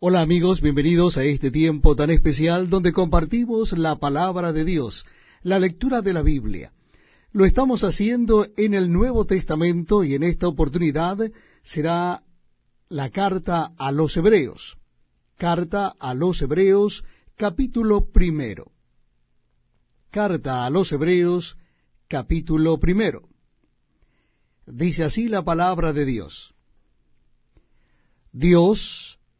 Hola amigos, bienvenidos a este tiempo tan especial donde compartimos la palabra de Dios, la lectura de la Biblia. Lo estamos haciendo en el Nuevo Testamento y en esta oportunidad será la carta a los Hebreos. Carta a los Hebreos, capítulo primero. Carta a los Hebreos, capítulo primero. Dice así la palabra de Dios. Dios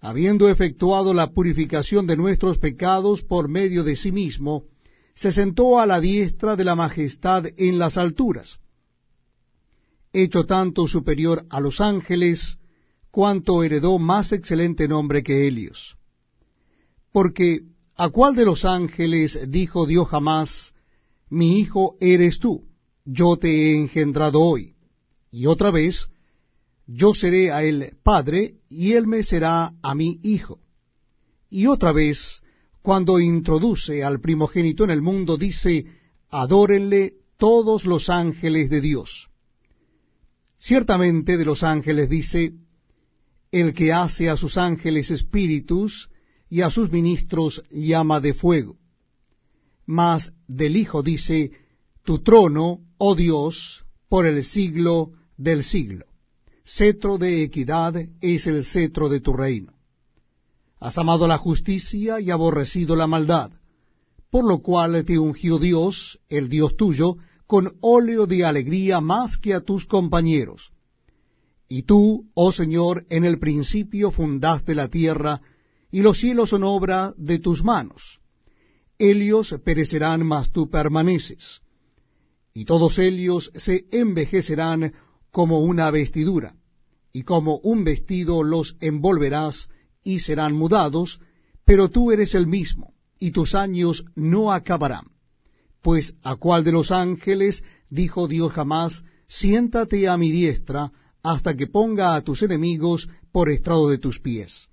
habiendo efectuado la purificación de nuestros pecados por medio de sí mismo, se sentó a la diestra de la majestad en las alturas, hecho tanto superior a los ángeles, cuanto heredó más excelente nombre que Helios. Porque, ¿a cuál de los ángeles dijo Dios jamás, mi hijo eres tú, yo te he engendrado hoy? Y otra vez, yo seré a él padre, y él me será a mí hijo. Y otra vez, cuando introduce al primogénito en el mundo, dice, adórenle todos los ángeles de Dios. Ciertamente de los ángeles dice, el que hace a sus ángeles espíritus y a sus ministros llama de fuego. Mas del Hijo dice, tu trono, oh Dios, por el siglo del siglo cetro de equidad es el cetro de tu reino. Has amado la justicia y aborrecido la maldad, por lo cual te ungió Dios, el Dios tuyo, con óleo de alegría más que a tus compañeros. Y tú, oh Señor, en el principio fundaste la tierra, y los cielos son obra de tus manos. Ellos perecerán, mas tú permaneces. Y todos ellos se envejecerán como una vestidura y como un vestido los envolverás y serán mudados, pero tú eres el mismo, y tus años no acabarán. Pues a cuál de los ángeles dijo Dios jamás, siéntate a mi diestra, hasta que ponga a tus enemigos por estrado de tus pies.